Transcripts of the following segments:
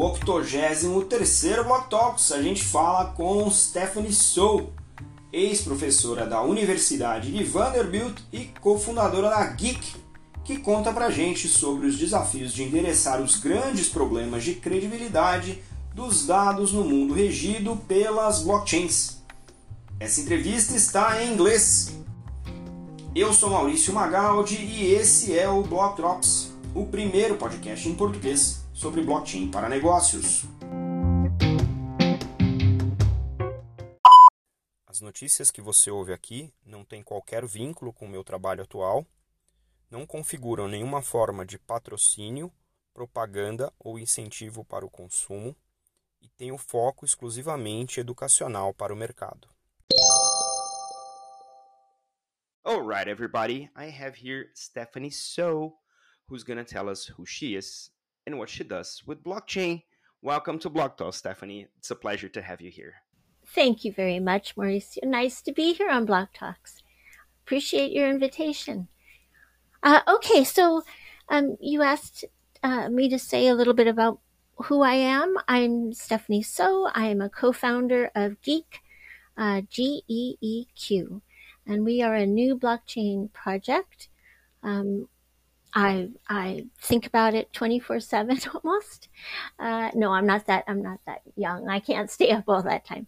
No 83º Block Talks, a gente fala com Stephanie Sou, ex-professora da Universidade de Vanderbilt e cofundadora da Geek, que conta pra gente sobre os desafios de endereçar os grandes problemas de credibilidade dos dados no mundo regido pelas blockchains. Essa entrevista está em inglês. Eu sou Maurício Magaldi e esse é o Block Drops, o primeiro podcast em português sobre blockchain para negócios. As notícias que você ouve aqui não têm qualquer vínculo com o meu trabalho atual, não configuram nenhuma forma de patrocínio, propaganda ou incentivo para o consumo e têm o foco exclusivamente educacional para o mercado. Alright, everybody, I have here Stephanie So, who's going to tell us who she is and what she does with blockchain. Welcome to Block Talk, Stephanie. It's a pleasure to have you here. Thank you very much, Mauricio. Nice to be here on Block Talks. Appreciate your invitation. Uh, okay, so um, you asked uh, me to say a little bit about who I am. I'm Stephanie So. I am a co founder of Geeq, uh, G E E Q, and we are a new blockchain project. Um, I I think about it 24/7 almost. Uh, no, I'm not that I'm not that young. I can't stay up all that time.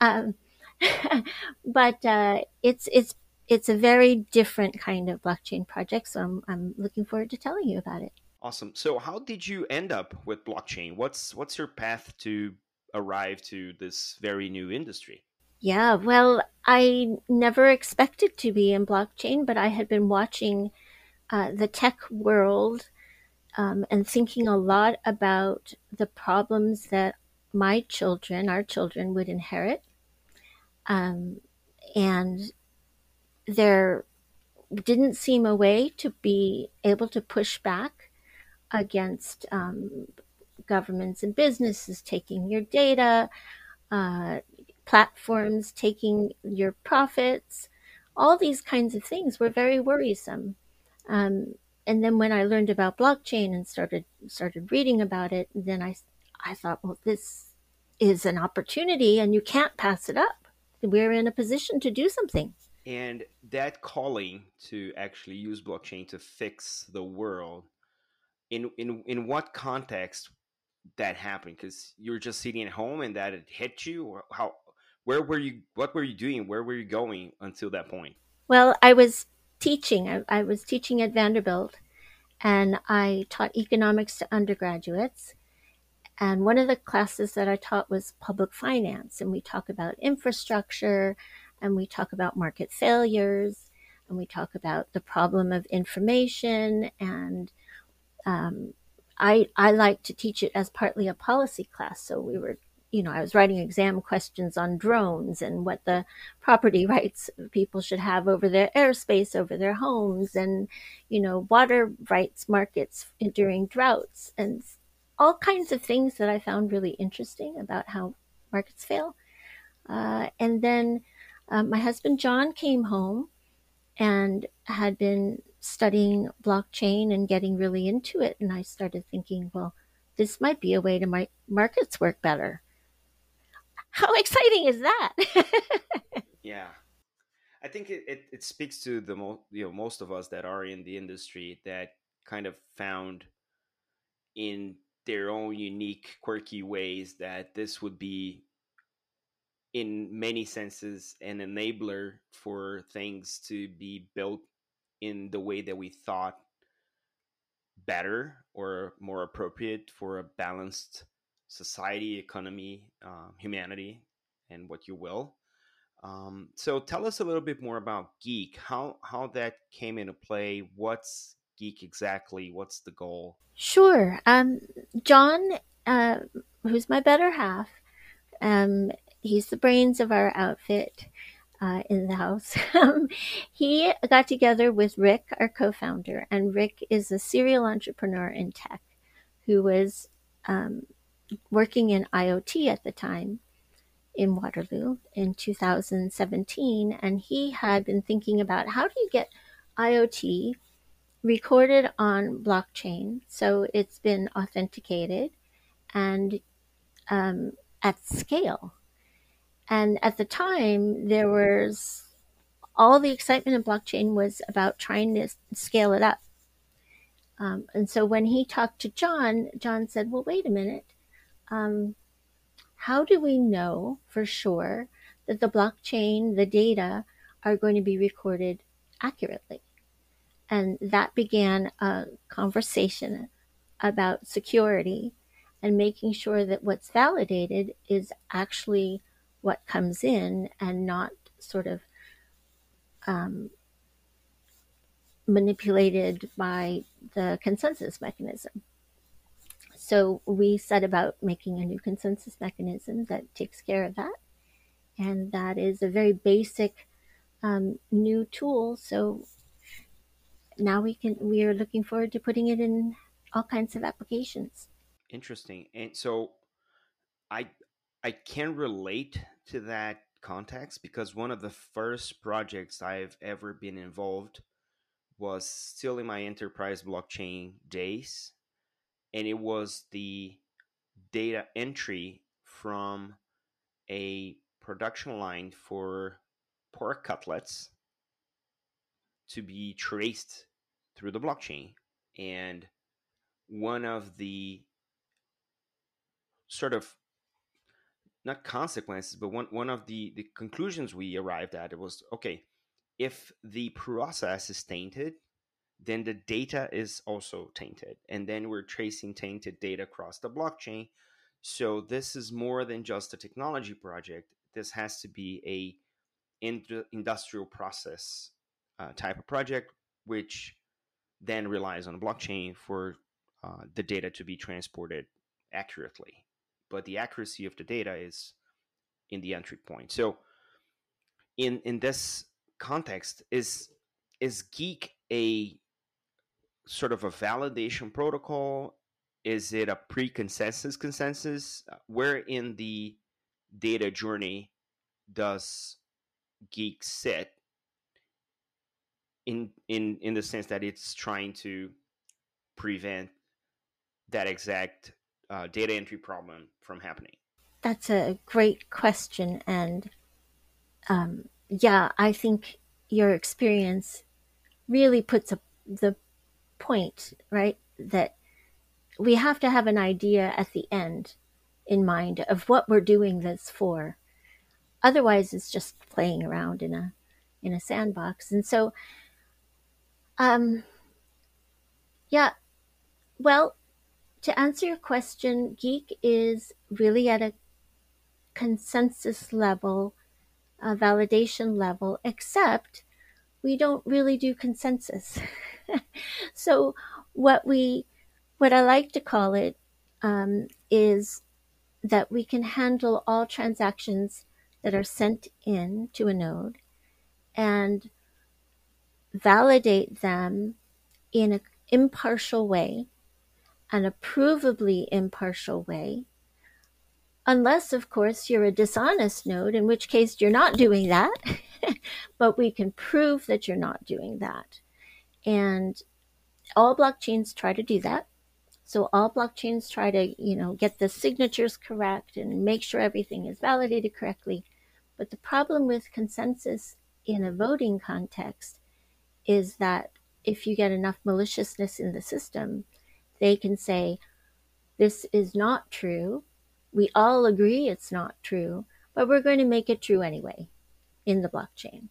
Um, but uh, it's it's it's a very different kind of blockchain project. So I'm I'm looking forward to telling you about it. Awesome. So how did you end up with blockchain? What's what's your path to arrive to this very new industry? Yeah, well, I never expected to be in blockchain, but I had been watching uh, the tech world um, and thinking a lot about the problems that my children, our children, would inherit. Um, and there didn't seem a way to be able to push back against um, governments and businesses taking your data, uh, platforms taking your profits. All these kinds of things were very worrisome. Um, and then when I learned about blockchain and started started reading about it, then I I thought, well, this is an opportunity, and you can't pass it up. We're in a position to do something. And that calling to actually use blockchain to fix the world, in in in what context that happened? Because you were just sitting at home and that it hit you, or how? Where were you? What were you doing? Where were you going until that point? Well, I was teaching. I, I was teaching at Vanderbilt and I taught economics to undergraduates. And one of the classes that I taught was public finance. And we talk about infrastructure and we talk about market failures and we talk about the problem of information. And um, I, I like to teach it as partly a policy class. So we were you know, I was writing exam questions on drones and what the property rights people should have over their airspace, over their homes, and, you know, water rights markets during droughts, and all kinds of things that I found really interesting about how markets fail. Uh, and then um, my husband John came home and had been studying blockchain and getting really into it. And I started thinking, well, this might be a way to make markets work better how exciting is that? yeah. I think it, it, it, speaks to the most you know most of us that are in the industry that kind of found in their own unique quirky ways that this would be in many senses an enabler for things to be built in the way that we thought better or more appropriate for a balanced society, economy, uh, humanity, and what you will. Um, so tell us a little bit more about Geeq. How how that came into play? What's Geeq exactly? What's the goal? Sure. Um, John, uh, who's my better half, um, he's the brains of our outfit. Uh, in the house. Um, he got together with Rick, our co founder, and Rick is a serial entrepreneur in tech who was um, working in IoT at the time in Waterloo in 2017, and he had been thinking about how do you get IoT recorded on blockchain so it's been authenticated and um, at scale. And at the time, there was all the excitement in blockchain was about trying to scale it up. Um, and so when he talked to John, John said, Well, wait a minute. Um, how do we know for sure that the blockchain, the data, are going to be recorded accurately? And that began a conversation about security and making sure that what's validated is actually what comes in and not sort of um, manipulated by the consensus mechanism. So we set about making a new consensus mechanism that takes care of that. And that is a very basic um, new tool. So now we can we are looking forward to putting it in all kinds of applications. Interesting. And so I I can relate to that context because one of the first projects I've ever been involved was still in my enterprise blockchain days and it was the data entry from a production line for pork cutlets to be traced through the blockchain. And one of the sort of not consequences, but one one of the the conclusions we arrived at it was okay, if the process is tainted, then the data is also tainted, and then we're tracing tainted data across the blockchain. So this is more than just a technology project. This has to be a industrial process uh, type of project, which then relies on blockchain for uh, the data to be transported accurately but the accuracy of the data is in the entry point. So in in this context, is is Geeq a sort of a validation protocol? Is it a pre-consensus consensus? Where in the data journey does Geeq sit? In in in the sense that it's trying to prevent that exact uh, data entry problem from happening? That's a great question. And um, yeah, I think your experience really puts a, the point, right? That we have to have an idea at the end in mind of what we're doing this for. Otherwise, it's just playing around in a in a sandbox. And so, um, yeah, well, to answer your question, Geeq is really at a consensus level, a validation level, except we don't really do consensus. so what we, what I like to call it, um, is that we can handle all transactions that are sent in to a node and validate them in an impartial way an approvably impartial way. Unless, of course, you're a dishonest node, in which case you're not doing that. but we can prove that you're not doing that. And all blockchains try to do that. So all blockchains try to, you know, get the signatures correct and make sure everything is validated correctly. But the problem with consensus in a voting context is that if you get enough maliciousness in the system, they can say, This is not true. We all agree it's not true, but we're going to make it true anyway in the blockchain.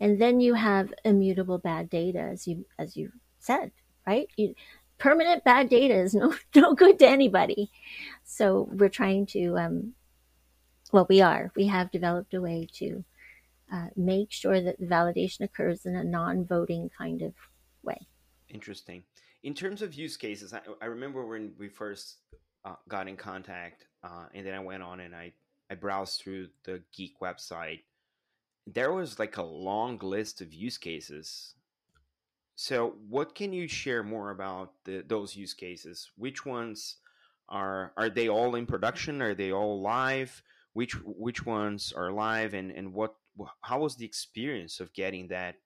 And then you have immutable bad data, as you as you said, right? You, permanent bad data is no no good to anybody. So we're trying to, um, well, we are. We have developed a way to uh, make sure that the validation occurs in a non-voting kind of way. Interesting in terms of use cases, I, I remember when we first uh, got in contact, uh, and then I went on and I I browsed through the Geeq website. There was like a long list of use cases. So, what can you share more about the, those use cases? Which ones are are they all in production? Are they all live? Which which ones are live? And and what how was the experience of getting that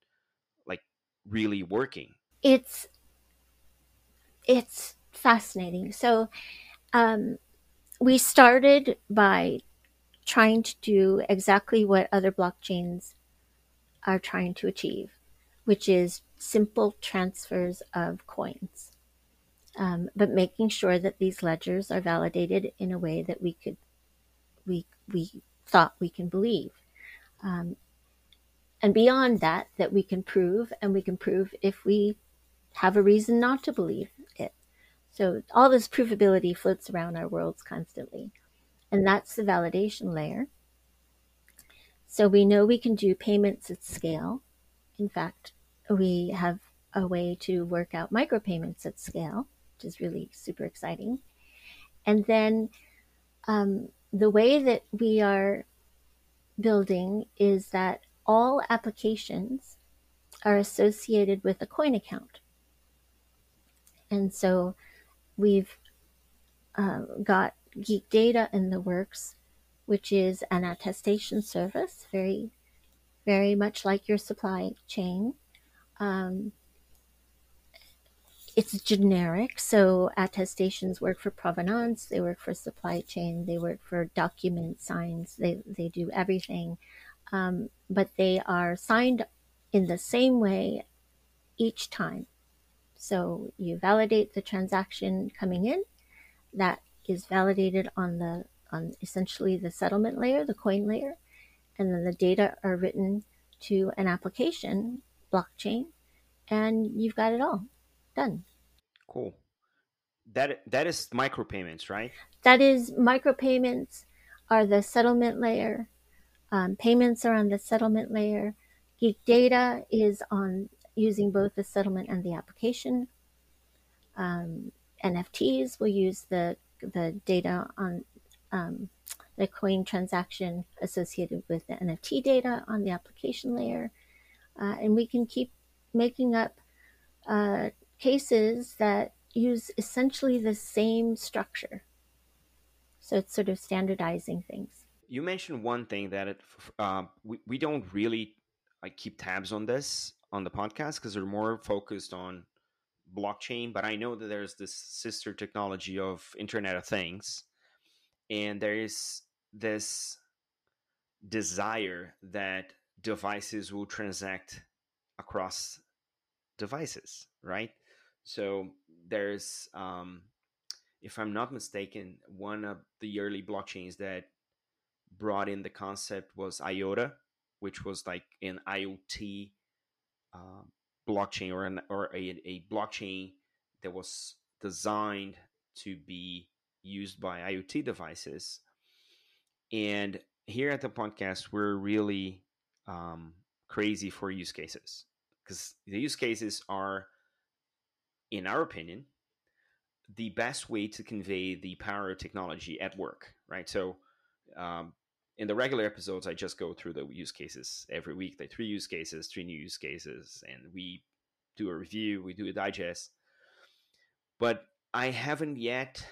like really working? It's it's fascinating. So, um, we started by trying to do exactly what other blockchains are trying to achieve, which is simple transfers of coins. Um, but making sure that these ledgers are validated in a way that we could we we thought we can believe. Um, and beyond that that we can prove and we can prove if we have a reason not to believe it. So all this provability floats around our worlds constantly and that's the validation layer. So we know we can do payments at scale. In fact we have a way to work out micropayments at scale which is really super exciting. And then um, the way that we are building is that all applications are associated with a coin account. And so we've uh, got Geeq Data in the works, which is an attestation service, very, very much like your supply chain. Um, it's generic, so attestations work for provenance, they work for supply chain, they work for document signs, they, they do everything. Um, but they are signed in the same way each time. So you validate the transaction coming in, that is validated on the on essentially the settlement layer, the coin layer, and then the data are written to an application blockchain, and you've got it all done. Cool. That that is micropayments, right? That is micropayments are the settlement layer. Um, payments are on the settlement layer. Geeq data is on using both the settlement and the application. Um, NFTs will use the the data on um, the coin transaction associated with the NFT data on the application layer, uh, and we can keep making up uh, cases that use essentially the same structure. So it's sort of standardizing things. You mentioned one thing that it, uh, we, we don't really like keep tabs on this on the podcast because we're more focused on blockchain. But I know that there's this sister technology of Internet of Things, and there is this desire that devices will transact across devices, right? So there's, um, if I'm not mistaken, one of the early blockchains that brought in the concept was IOTA, which was like an IoT uh, blockchain or an or a, a blockchain that was designed to be used by IoT devices. And here at the podcast, we're really um, crazy for use cases because the use cases are in our opinion, the best way to convey the power of technology at work, right? So, um, in the regular episodes, I just go through the use cases every week. The three use cases, three new use cases, and we do a review, we do a digest. But I haven't yet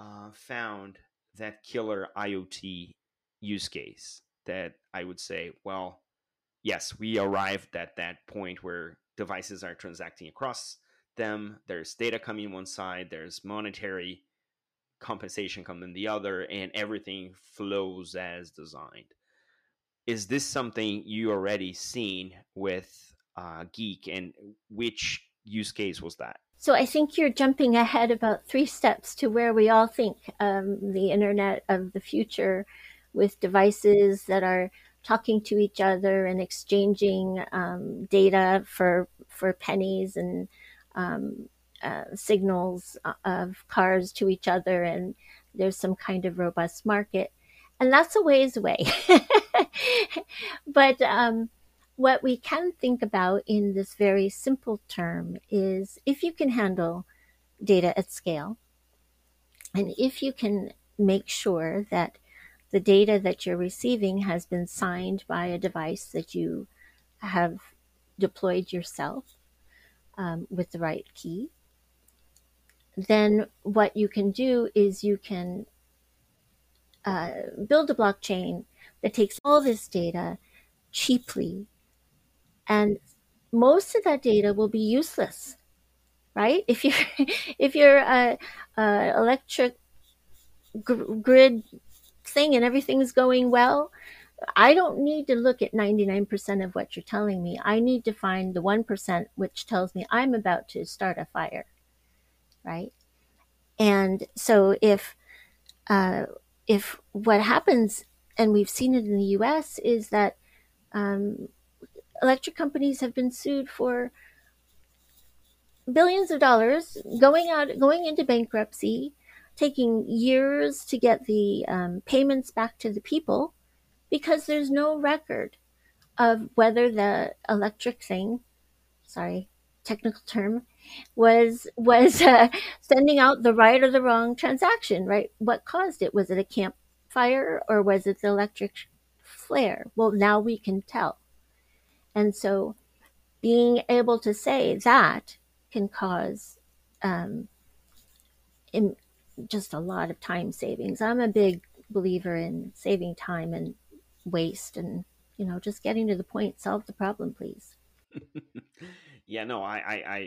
uh, found that killer IoT use case that I would say, well, yes, we arrived at that point where devices are transacting across them. There's data coming one side, there's monetary compensation comes in the other, and everything flows as designed. Is this something you already seen with uh, Geeq, and which use case was that? So I think you're jumping ahead about three steps to where we all think um, the internet of the future with devices that are talking to each other and exchanging um, data for for pennies and um, uh, signals uh, of cars to each other, and there's some kind of robust market. And that's a ways away. but um, what we can think about in this very simple term is if you can handle data at scale, and if you can make sure that the data that you're receiving has been signed by a device that you have deployed yourself, um, with the right key, then what you can do is you can uh, build a blockchain that takes all this data cheaply, and most of that data will be useless, right? If you're if you're a, a electric gr- grid thing and everything's going well, I don't need to look at 99% of what you're telling me. I need to find the 1% which tells me I'm about to start a fire, right? And so if uh, if what happens, and we've seen it in the U.S., is that um, electric companies have been sued for billions of dollars, going out, going into bankruptcy, taking years to get the um, payments back to the people because there's no record of whether the electric thing, sorry, technical term, was was uh, sending out the right or the wrong transaction. Right? What caused it? Was it a campfire or was it the electric flare? Well, now we can tell, and so being able to say that can cause um, in just a lot of time savings. I'm a big believer in saving time and waste and you know just getting to the point solve the problem please yeah no i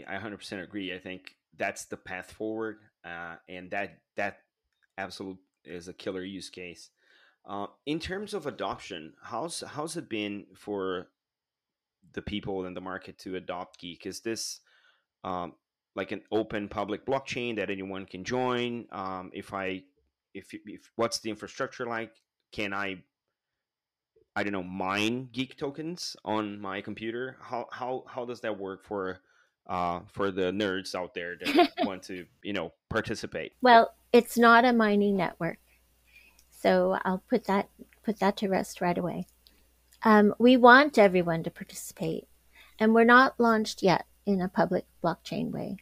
i i 100% agree. I think that's the path forward uh, and that that absolute is a killer use case. Uh, in terms of adoption how's how's it been for the people in the market to adopt Geeq? Is this um, like an open public blockchain that anyone can join? Um, if i if, if what's the infrastructure like? Can i I don't know, mine Geeq tokens on my computer. How how how does that work for uh, for the nerds out there that want to you know participate? Well, it's not a mining network, so I'll put that put that to rest right away. Um, we want everyone to participate, and we're not launched yet in a public blockchain way.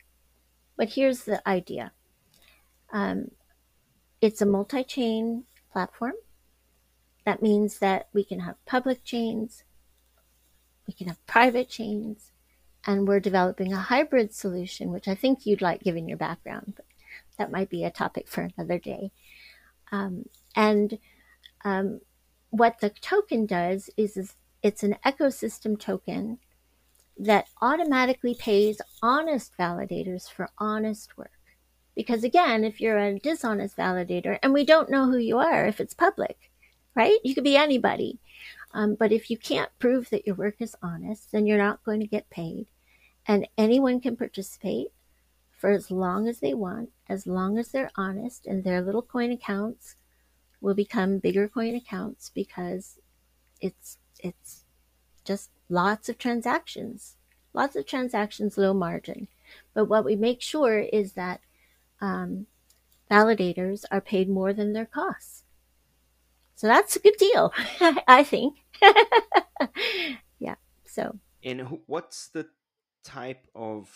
But here's the idea. Um, it's a multi-chain platform that means that we can have public chains, we can have private chains, and we're developing a hybrid solution, which I think you'd like given your background, but that might be a topic for another day. Um, and um, what the token does is, is it's an ecosystem token that automatically pays honest validators for honest work. Because again, if you're a dishonest validator and we don't know who you are if it's public, right? You could be anybody. Um, but if you can't prove that your work is honest, then you're not going to get paid. And anyone can participate for as long as they want, as long as they're honest, and their little coin accounts will become bigger coin accounts because it's it's just lots of transactions, lots of transactions, low margin. But what we make sure is that um, validators are paid more than their costs. So that's a good deal, I think. yeah. So. And what's the type of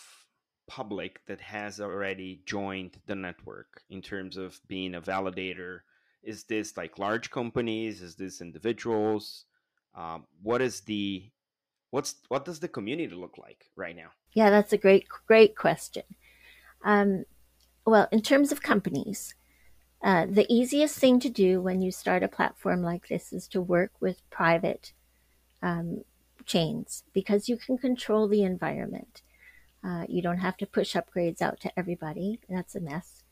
public that has already joined the network in terms of being a validator? Is this like large companies? Is this individuals? Um, what is the what's what does the community look like right now? Yeah, that's a great great question. Um, well, in terms of companies, uh, the easiest thing to do when you start a platform like this is to work with private um, chains because you can control the environment. Uh, you don't have to push upgrades out to everybody. That's a mess.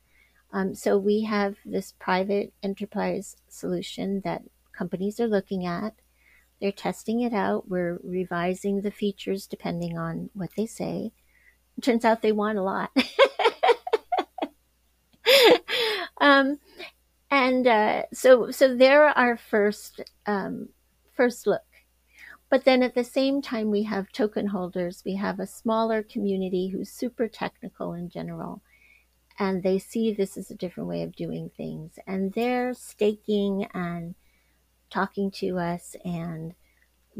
Um, so we have this private enterprise solution that companies are looking at. They're testing it out. We're revising the features depending on what they say. It turns out they want a lot. um, and uh, so so they're our first um, first look. But then at the same time, we have token holders. We have a smaller community who's super technical in general, and they see this as a different way of doing things, and they're staking and talking to us and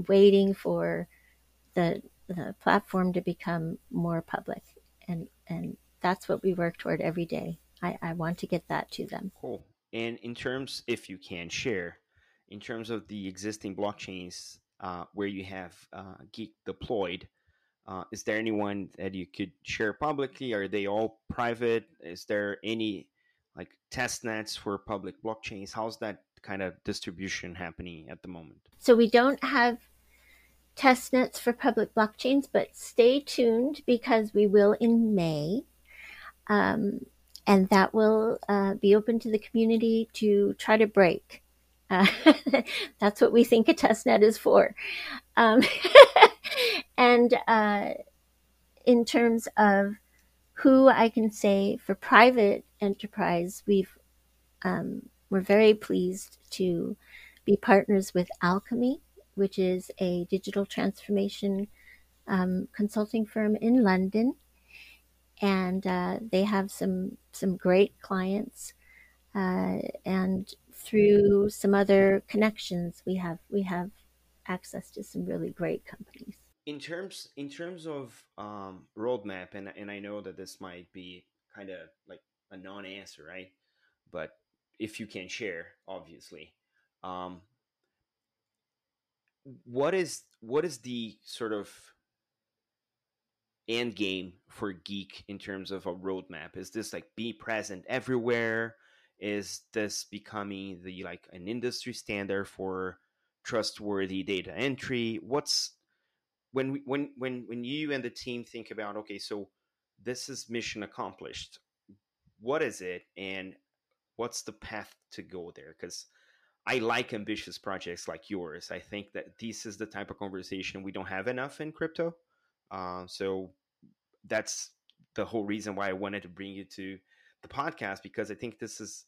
waiting for the the platform to become more public and and that's what we work toward every day I, I want to get that to them. Cool. And in terms, if you can share, in terms of the existing blockchains uh, where you have uh, Geeq deployed, uh, is there anyone that you could share publicly? Are they all private? Is there any like test nets for public blockchains? How's that kind of distribution happening at the moment? So we don't have test nets for public blockchains, but stay tuned because we will in May. Um, and that will uh, be open to the community to try to break. Uh, that's what we think a testnet is for. Um, and uh, in terms of who I can say for private enterprise, we've um, we're very pleased to be partners with Alchemy, which is a digital transformation um, consulting firm in London, and uh, they have some some great clients. Uh, and through some other connections, we have we have access to some really great companies in terms in terms of um, roadmap, and and I know that this might be kind of like a non-answer, right? But if you can share, obviously, um, what is what is the sort of end game for Geeq in terms of a roadmap? Is this like be present everywhere? Is this becoming the like an industry standard for trustworthy data entry? What's when we, when when when you and the team think about okay, so this is mission accomplished. What is it, and what's the path to go there? Because I like ambitious projects like yours. I think that this is the type of conversation we don't have enough in crypto. Uh, so that's the whole reason why I wanted to bring you to the podcast because I think this is.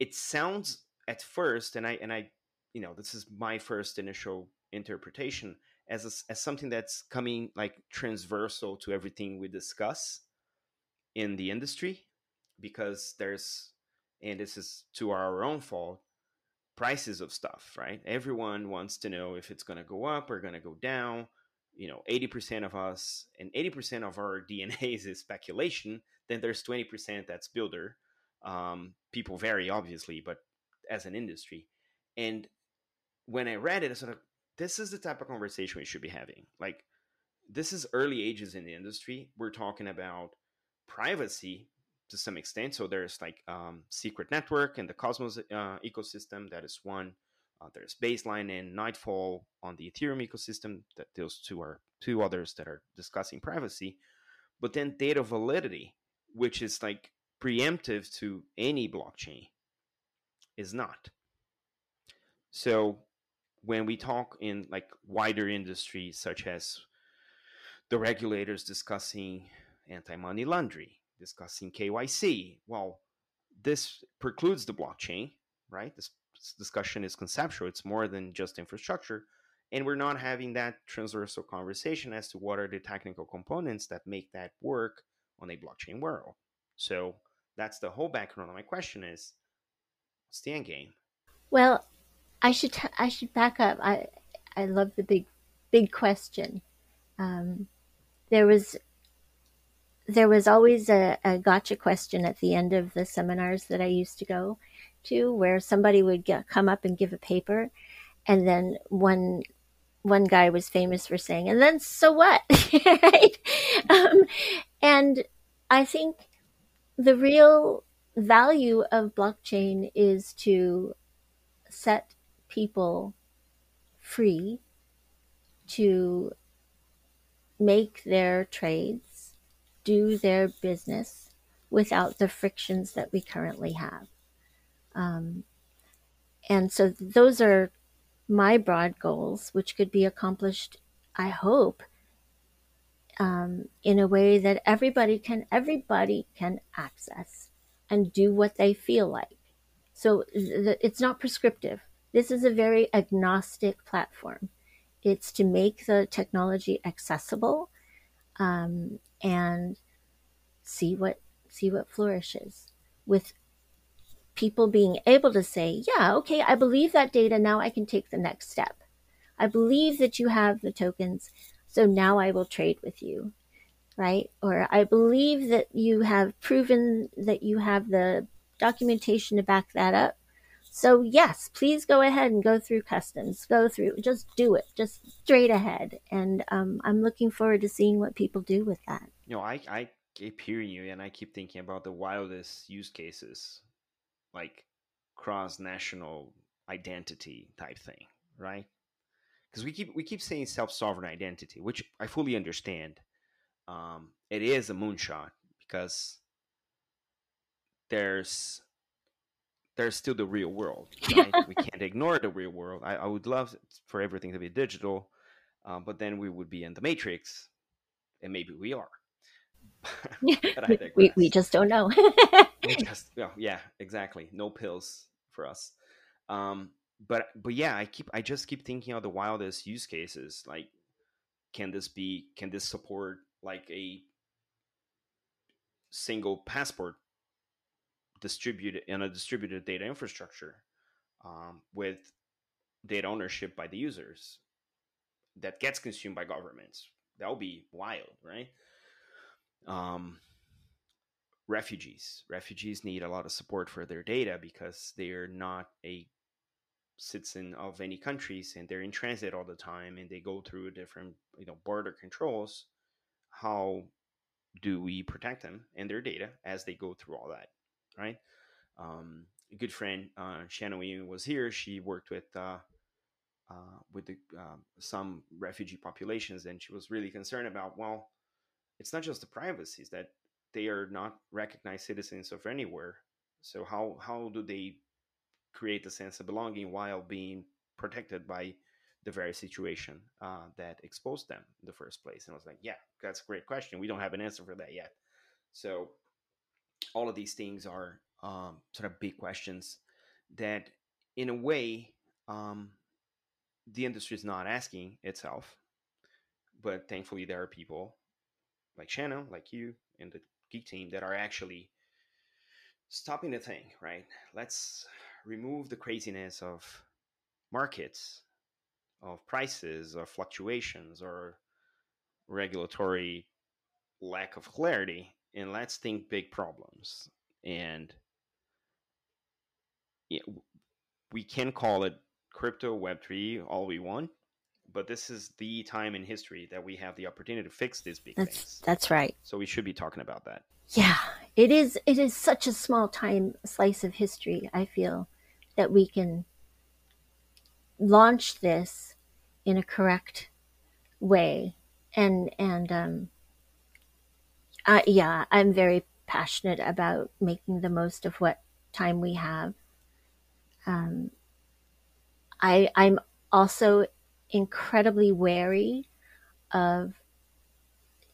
It sounds at first, and I and I, you know, this is my first initial interpretation as a, as something that's coming like transversal to everything we discuss in the industry because there's and this is to our own fault prices of stuff right everyone wants to know if it's going to go up or going to go down you know 80% of us and 80% of our dna is speculation then there's 20% that's builder um, people vary obviously but as an industry and when i read it i sort of this is the type of conversation we should be having. Like, this is early ages in the industry. We're talking about privacy to some extent. So there's like um, Secret Network and the Cosmos uh, ecosystem. That is one. Uh, there's Baseline and Nightfall on the Ethereum ecosystem. That those two are two others that are discussing privacy. But then data validity, which is like preemptive to any blockchain, is not. So when we talk in like wider industries such as the regulators discussing anti-money laundering discussing kyc well this precludes the blockchain right this discussion is conceptual it's more than just infrastructure and we're not having that transversal conversation as to what are the technical components that make that work on a blockchain world so that's the whole background of my question is what's the end game well I should I should back up. I I love the big big question. Um, there was there was always a, a gotcha question at the end of the seminars that I used to go to, where somebody would get, come up and give a paper, and then one one guy was famous for saying, "And then so what?" Um, and I think the real value of blockchain is to set people free to make their trades, do their business without the frictions that we currently have. Um, and so those are my broad goals, which could be accomplished, I hope, um, in a way that everybody can everybody can access and do what they feel like. So th- it's not prescriptive. This is a very agnostic platform. It's to make the technology accessible um, and see what see what flourishes with people being able to say, yeah, okay, I believe that data. Now I can take the next step. I believe that you have the tokens. So now I will trade with you. Right. Or I believe that you have proven that you have the documentation to back that up. So yes, please go ahead and go through customs. Go through, just do it, just straight ahead. And um, I'm looking forward to seeing what people do with that. You know, I I keep hearing you, and I keep thinking about the wildest use cases, like cross national identity type thing, right? Because we keep we keep saying self sovereign identity, which I fully understand. Um, it is a moonshot because there's there's still the real world. Right? we can't ignore the real world. I, I, would love for everything to be digital, um, but then we would be in the matrix, and maybe we are. we, we just don't know. just, oh, yeah, exactly. No pills for us. Um, but but yeah, I keep I just keep thinking of the wildest use cases. Like, can this be? Can this support like a single passport distributed in a distributed data infrastructure um, with data ownership by the users that gets consumed by governments? That would be wild, right? Um, refugees. Refugees need a lot of support for their data because they're not a citizen of any countries and they're in transit all the time and they go through different you know border controls. How do we protect them and their data as they go through all that right? Um, a good friend uh, shannon was here. She worked with uh, uh, with the, um, some refugee populations and she was really concerned about well it's not just the privacies that they are not recognized citizens of anywhere so how how do they create a sense of belonging while being protected by the very situation uh, that exposed them in the first place. And I was like, yeah, that's a great question. We don't have an answer for that yet. So all of these things are um, sort of big questions that, in a way, um, the industry is not asking itself. But thankfully, there are people like Shannon, like you, and the Geeq team that are actually stopping the thing, right? Let's remove the craziness of markets, of prices, of fluctuations, or regulatory lack of clarity, and let's think big problems. And we can call it crypto Web3 all we want, but this is the time in history that we have the opportunity to fix these big that's, things. That's right. So we should be talking about that. Yeah, it is. It is such a small time slice of history. I feel that we can launch this in a correct way and and um uh, yeah i'm very passionate about making the most of what time we have um i i'm also incredibly wary of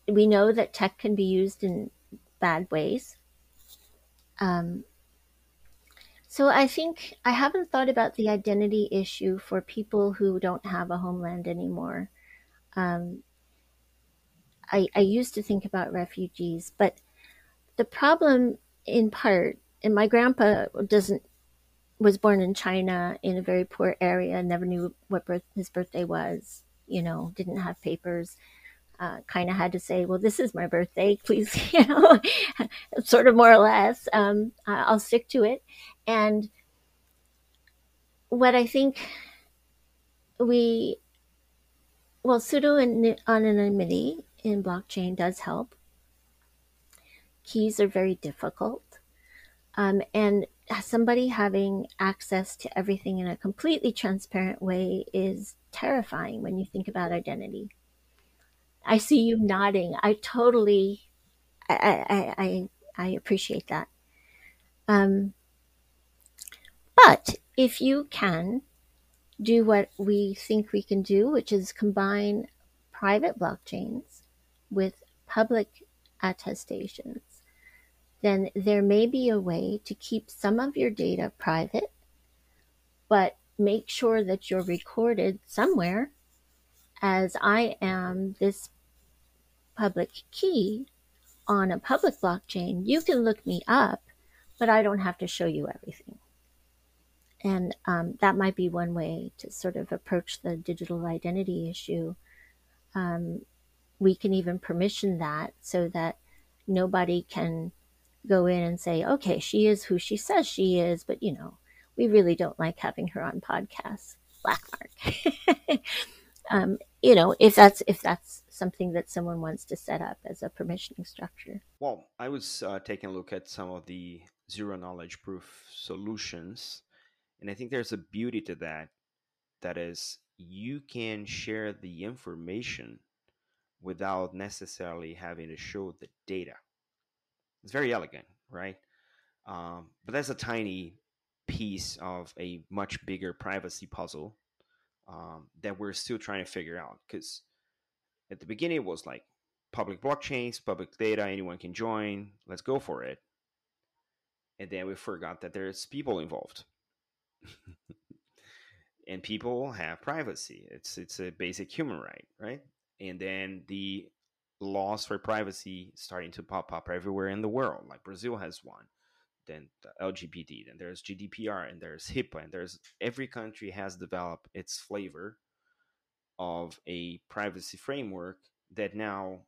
we know that tech can be used in bad ways um so I think I haven't thought about the identity issue for people who don't have a homeland anymore. Um, I, I used to think about refugees, but the problem in part, and my grandpa doesn't was born in China in a very poor area, never knew what birth, his birthday was, you know, didn't have papers. Uh, kind of had to say, well, this is my birthday, please, you know, sort of more or less. Um, I'll stick to it. And what I think we, well, pseudo anonymity in blockchain does help. Keys are very difficult. Um, and somebody having access to everything in a completely transparent way is terrifying when you think about identity. I see you nodding. I totally, I, I, I, I appreciate that. Um, but if you can do what we think we can do, which is combine private blockchains with public attestations, then there may be a way to keep some of your data private, but make sure that you're recorded somewhere as I am this public key on a public blockchain. You can look me up, but I don't have to show you everything. And um, that might be one way to sort of approach the digital identity issue. Um, we can even permission that so that nobody can go in and say, okay, she is who she says she is, but you know, we really don't like having her on podcasts. Black mark. um, you know, if that's if that's something that someone wants to set up as a permissioning structure. Well, I was uh, taking a look at some of the zero knowledge proof solutions and I think there's a beauty to that. That is, you can share the information without necessarily having to show the data. It's very elegant, right? Um, but that's a tiny piece of a much bigger privacy puzzle um, that we're still trying to figure out. Because at the beginning, it was like public blockchains, public data, anyone can join, let's go for it. And then we forgot that there's people involved. and people have privacy. It's it's a basic human right, right? And then the laws for privacy starting to pop up everywhere in the world. Like Brazil has one, then the LGPD, then there's GDPR, and there's HIPAA, and there's every country has developed its flavor of a privacy framework that now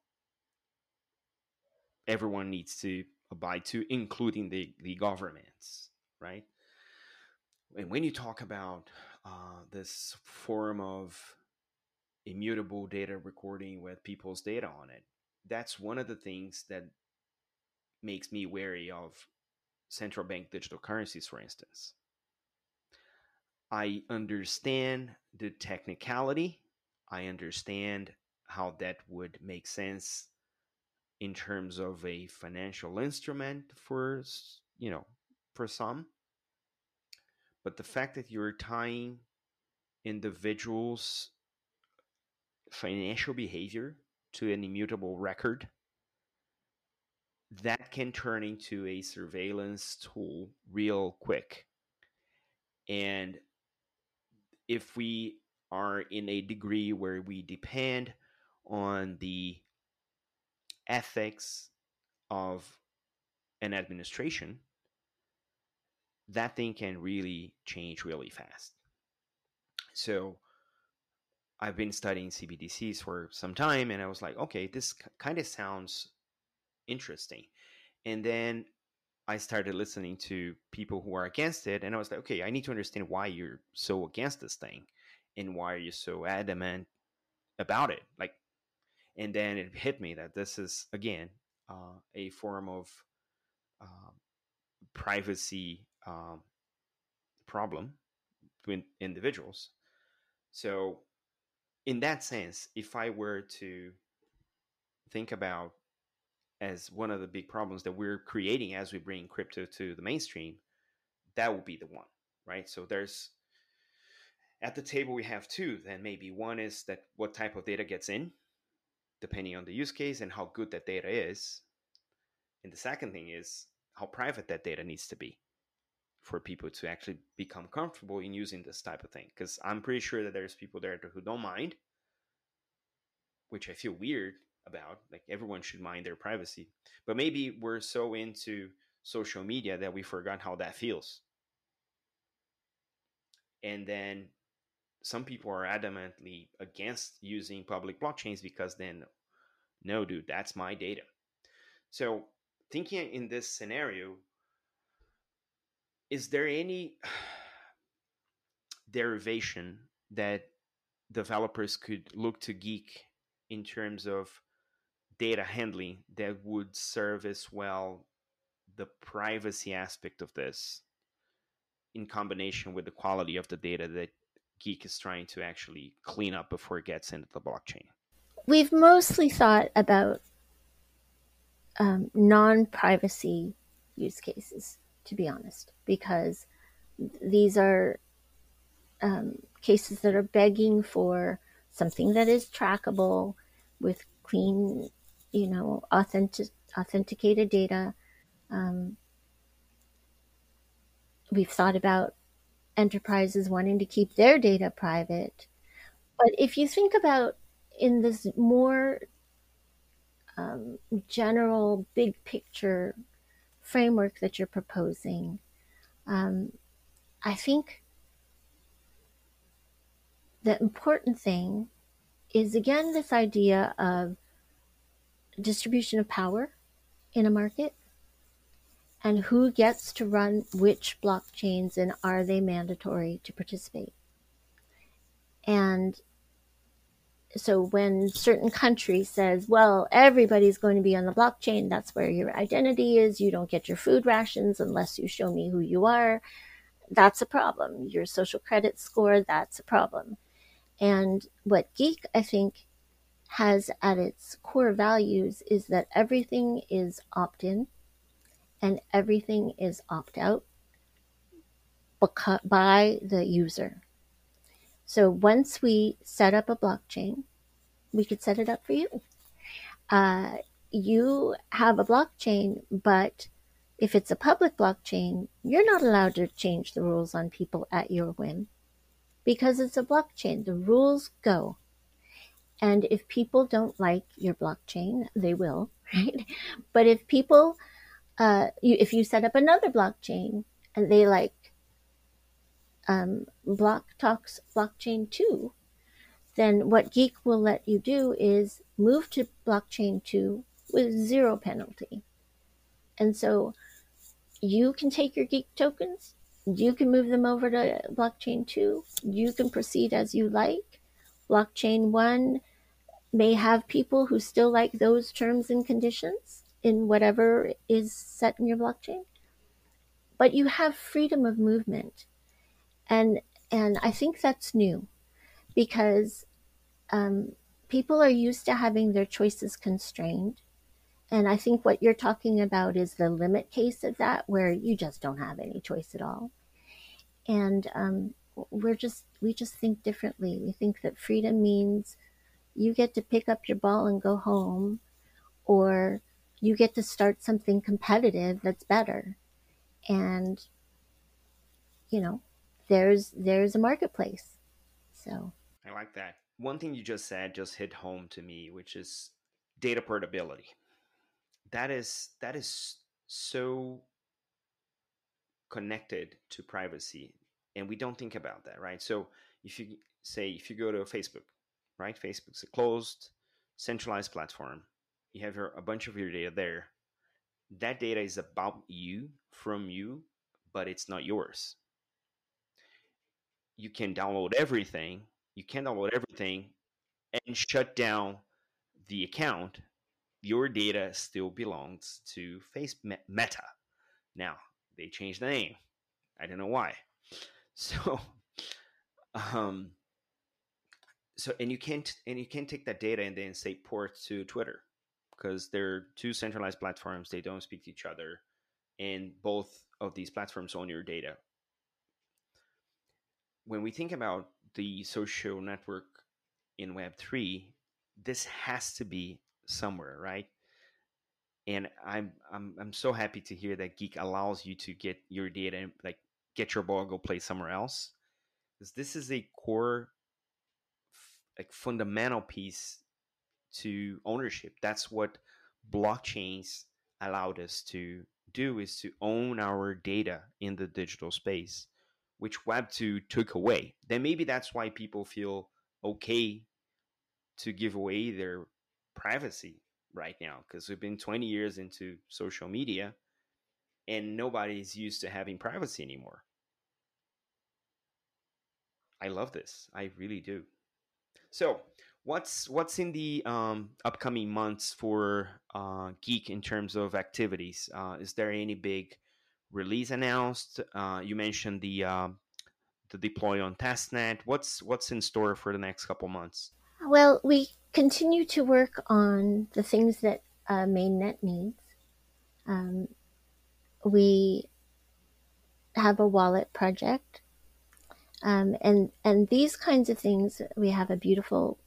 everyone needs to abide to, including the, the governments, right? And when you talk about uh, this form of immutable data recording with people's data on it. That's one of the things that makes me wary of central bank digital currencies, for instance. I understand the technicality. I understand how that would make sense in terms of a financial instrument for you know for some but the fact that you're tying individuals financial behavior to an immutable record that can turn into a surveillance tool real quick and if we are in a degree where we depend on the ethics of an administration that thing can really change really fast. So I've been studying CBDCs for some time and I was like, okay, this kind of sounds interesting. And then I started listening to people who are against it and I was like, okay, I need to understand why you're so against this thing and why are you so adamant about it? Like and then it hit me that this is again uh, a form of uh, privacy um, problem between individuals. So, in that sense, if I were to think about as one of the big problems that we're creating as we bring crypto to the mainstream, that would be the one, right? So there's at the table we have two. Then maybe one is that what type of data gets in, depending on the use case and how good that data is. And the second thing is how private that data needs to be for people to actually become comfortable in using this type of thing because i'm pretty sure that there's people there who don't mind which i feel weird about like everyone should mind their privacy. But maybe we're so into social media that we forgot how that feels. And then some people are adamantly against using public blockchains because then no dude that's my data. So thinking in this scenario is there any derivation that developers could look to Geeq in terms of data handling that would serve as well the privacy aspect of this in combination with the quality of the data that Geeq is trying to actually clean up before it gets into the blockchain? We've mostly thought about um, non-privacy use cases to be honest, because these are um, cases that are begging for something that is trackable with clean, you know, authentic, authenticated data. Um, we've thought about enterprises wanting to keep their data private. But if you think about in this more um, general, big picture framework that you're proposing, um, I think the important thing is again this idea of distribution of power in a market and who gets to run which blockchains and are they mandatory to participate. And so when certain country says, well, everybody's going to be on the blockchain, that's where your identity is. You don't get your food rations unless you show me who you are. That's a problem. Your social credit score, that's a problem. And what Geeq, I think, has at its core values is that everything is opt in and everything is opt out by the user. So once we set up a blockchain, we could set it up for you. Uh, you have a blockchain, but if it's a public blockchain, you're not allowed to change the rules on people at your whim because it's a blockchain. The rules go. And if people don't like your blockchain, they will, right? But if people, uh, you, if you set up another blockchain and they like um, Block Talks blockchain two, then what Geeq will let you do is move to blockchain two with zero penalty. And so you can take your Geeq tokens, you can move them over to blockchain two, you can proceed as you like. Blockchain one may have people who still like those terms and conditions in whatever is set in your blockchain. But you have freedom of movement. And and I think that's new because um, people are used to having their choices constrained. And I think what you're talking about is the limit case of that, where you just don't have any choice at all. And um, we're just, we just think differently. We think that freedom means you get to pick up your ball and go home, or you get to start something competitive that's better. And, you know, there's there's a marketplace. So I like that. One thing you just said just hit home to me, which is data portability. That is that is so connected to privacy and we don't think about that, right? So if you say if you go to Facebook, right? Facebook's a closed, centralized platform. You have your, a bunch of your data there. That data is about you, from you, but it's not yours. You can download everything. You can download everything and shut down the account. Your data still belongs to Face Meta. Now they changed the name. I don't know why. So, um, so and you can't and you can't take that data and then say port to Twitter because they're two centralized platforms. They don't speak to each other, and both of these platforms own your data. When we think about the social network in Web three, this has to be somewhere, right? And I'm I'm I'm so happy to hear that Geeq allows you to get your data and like get your ball go play somewhere else because this is a core like fundamental piece to ownership. That's what blockchains allowed us to do is to own our data in the digital space, which Web2 took away. Then maybe that's why people feel okay to give away their privacy right now because we've been 20 years into social media and nobody's used to having privacy anymore. I love this. I really do. So, what's what's in the um, upcoming months for uh, Geeq in terms of activities? Uh, is there any big release announced? Uh, you mentioned the uh, the deploy on testnet. What's what's in store for the next couple months? Well, we continue to work on the things that uh, mainnet needs. Um, we have a wallet project um, and and these kinds of things, we have a beautiful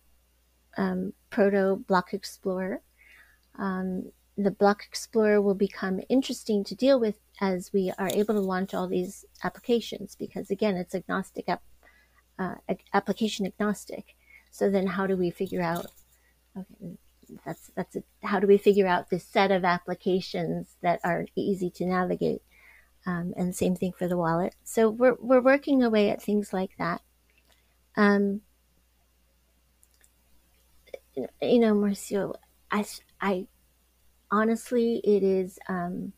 um, proto block explorer. The block explorer will become interesting to deal with as we are able to launch all these applications because again, it's agnostic ap- uh, application agnostic. So then, how do we figure out? Okay, that's that's a, how do we figure out this set of applications that are easy to navigate? Um, and same thing for the wallet. So we're, we're working away at things like that. Um, you know, Marcio, I, I honestly, it is um,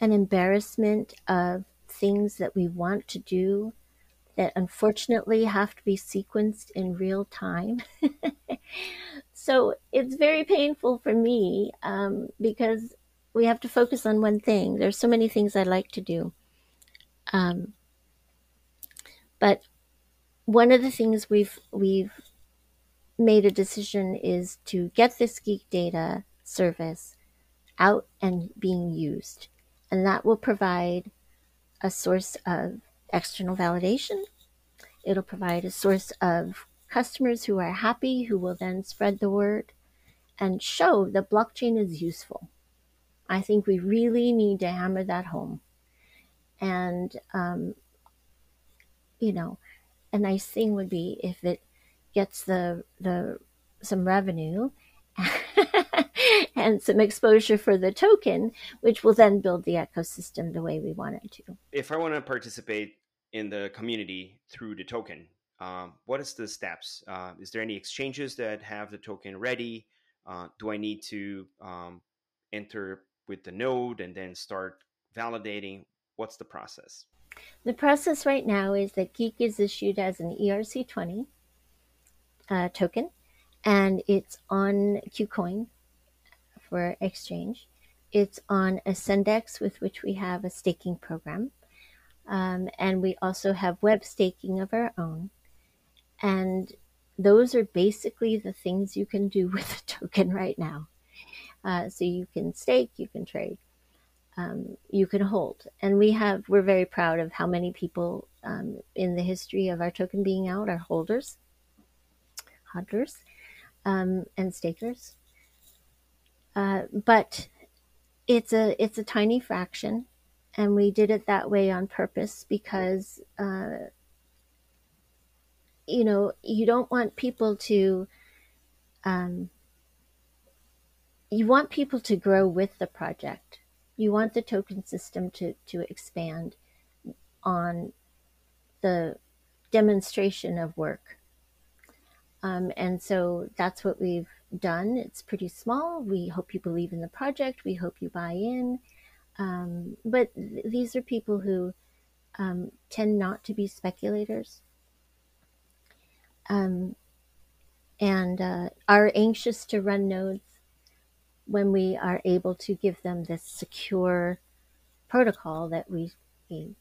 an embarrassment of things that we want to do that unfortunately have to be sequenced in real time. so it's very painful for me um, because we have to focus on one thing. There's so many things I like to do. Um, but one of the things we've we've made a decision is to get this Geeq data service out and being used. And that will provide a source of external validation. It'll provide a source of customers who are happy, who will then spread the word and show that blockchain is useful. I think we really need to hammer that home. And, um, you know, a nice thing would be if it gets the, the, some revenue and some exposure for the token, which will then build the ecosystem the way we want it to. If I want to participate in the community through the token, um, what is the steps? Uh, is there any exchanges that have the token ready? Uh, do I need to um, enter with the node and then start validating? What's the process? The process right now is that Geeq is issued as an ERC20 uh, token, and it's on KuCoin for exchange. It's on Ascendex, with which we have a staking program. Um, and we also have web staking of our own. And those are basically the things you can do with a token right now. Uh, so you can stake, you can trade, um, you can hold. And we have, we're very proud of how many people um, in the history of our token being out are holders, hodlers, um, and stakers. Uh, but it's a it's a tiny fraction, and we did it that way on purpose because uh, you know you don't want people to um, you want people to grow with the project. You want the token system to to expand on the demonstration of work. Um, and so that's what we've done. It's pretty small. We hope you believe in the project. We hope you buy in. Um, but th- these are people who um, tend not to be speculators um, and uh, are anxious to run nodes when we are able to give them this secure protocol that we, we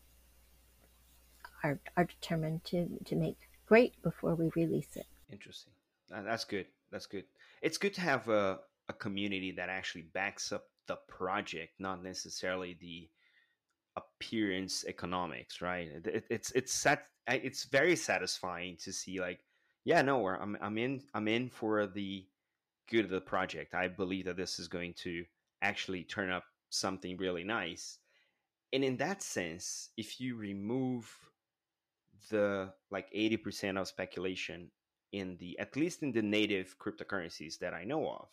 are, are determined to, to make great before we release it. Interesting. Uh, that's good. That's good it's good to have a, a community that actually backs up the project, not necessarily the appearance economics, right? It, it's it's sat, it's very satisfying to see like, yeah, no, I'm I'm in I'm in for the good of the project. I believe that this is going to actually turn up something really nice. And in that sense, if you remove the like 80% of speculation in the at least in the native cryptocurrencies that I know of.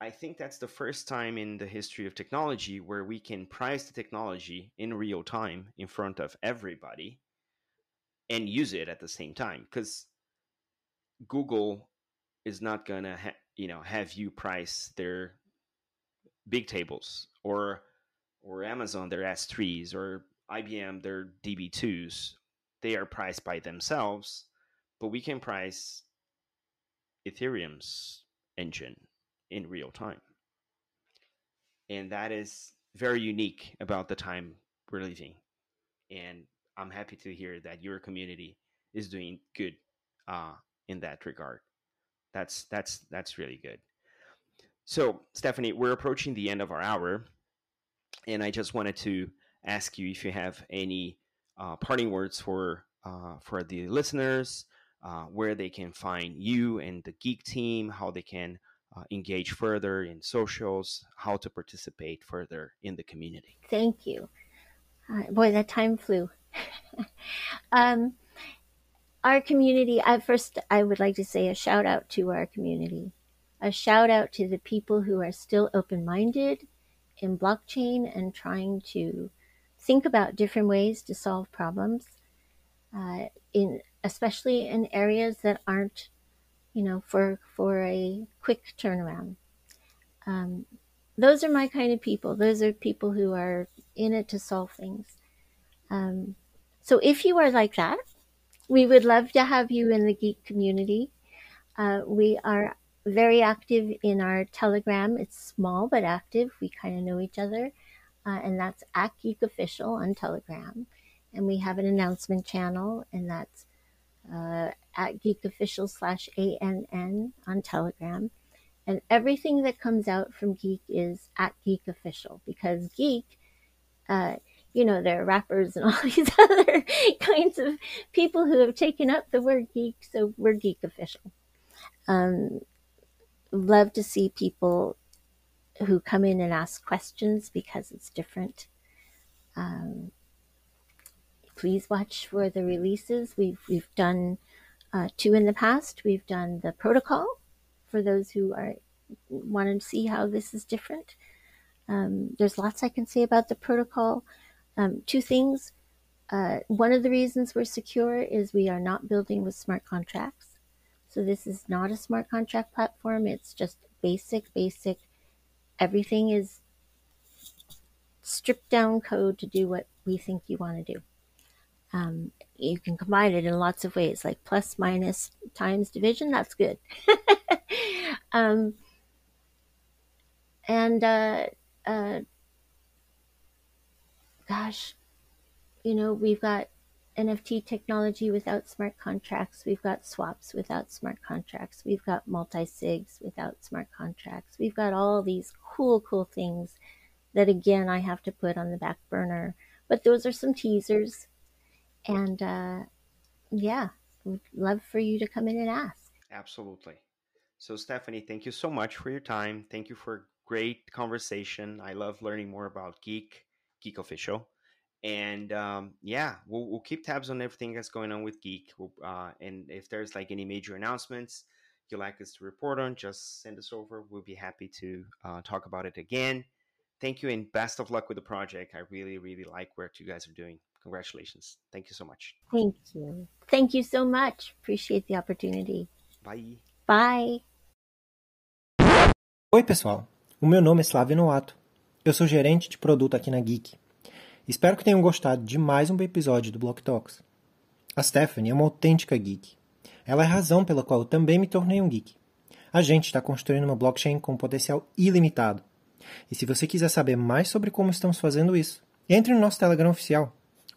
I think that's the first time in the history of technology where we can price the technology in real time in front of everybody and use it at the same time because Google is not going to ha- you know have you price their big tables or or Amazon their S3s or IBM their DB2s they are priced by themselves but we can price Ethereum's engine in real time. And that is very unique about the time we're living. And I'm happy to hear that your community is doing good uh, in that regard. That's that's that's really good. So, Stephanie, we're approaching the end of our hour, and I just wanted to ask you if you have any uh, parting words for uh, for the listeners, uh, where they can find you and the Geeq team, how they can uh, engage further in socials, how to participate further in the community. Thank you. Uh, boy, that time flew. um, our community, I first, I would like to say a shout out to our community, a shout out to the people who are still open minded in blockchain and trying to think about different ways to solve problems. Uh, in especially in areas that aren't, you know, for for a quick turnaround. Um, those are my kind of people. Those are people who are in it to solve things. Um, so if you are like that, we would love to have you in the Geeq community. Uh, we are very active in our Telegram. It's small but active. We kind of know each other, uh, and that's at Geeq Official on Telegram. And we have an announcement channel, and that's uh, at Geeq Official slash ANN on Telegram. And everything that comes out from Geeq is at Geeq Official because Geeq, uh, you know, there are rappers and all these other kinds of people who have taken up the word geek, so we're Geeq Official. Um, love to see people who come in and ask questions because it's different. Um, please watch for the releases. We've we've done uh, two in the past. We've done the protocol for those who are want to see how this is different. Um, there's lots I can say about the protocol. Um, two things. Uh, one of the reasons we're secure is we are not building with smart contracts. So this is not a smart contract platform. It's just basic, basic. Everything is stripped down code to do what we think you want to do. Um, you can combine it in lots of ways, like plus, minus, times, division. That's good. um, and uh, uh, gosh, you know, we've got NFT technology without smart contracts. We've got swaps without smart contracts. We've got multi sigs without smart contracts. We've got all these cool, cool things that, again, I have to put on the back burner. But those are some teasers. And uh, yeah, would love for you to come in and ask. Absolutely. So, Stephanie, thank you so much for your time. Thank you for a great conversation. I love learning more about Geeq, Geeq Official. And um, yeah, we'll, we'll keep tabs on everything that's going on with Geeq. Uh, and if there's like any major announcements you'd like us to report on, just send us over. We'll be happy to uh, talk about it again. Thank you and best of luck with the project. I really, really like what you guys are doing. Congratulations. Thank you so much. Thank you. Thank you so much. Appreciate the opportunity. Bye. Bye. Oi, pessoal. O meu nome é Slavio Noato. Eu sou gerente de produto aqui na Geek. Espero que tenham gostado de mais um episódio do Block Talks. A Stephanie é uma autêntica geek. Ela é a razão pela qual eu também me tornei um geek. A gente está construindo uma blockchain com potencial ilimitado. E se você quiser saber mais sobre como estamos fazendo isso, entre no nosso Telegram oficial.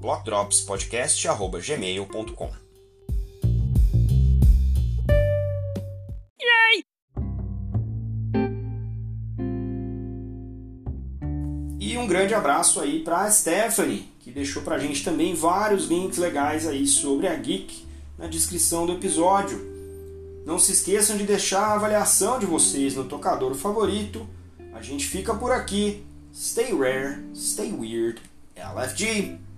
blockdropspodcast.gmail.com. E um grande abraço aí para Stephanie, que deixou para a gente também vários links legais aí sobre a Geek na descrição do episódio. Não se esqueçam de deixar a avaliação de vocês no tocador favorito. A gente fica por aqui. Stay rare, stay weird. LFG.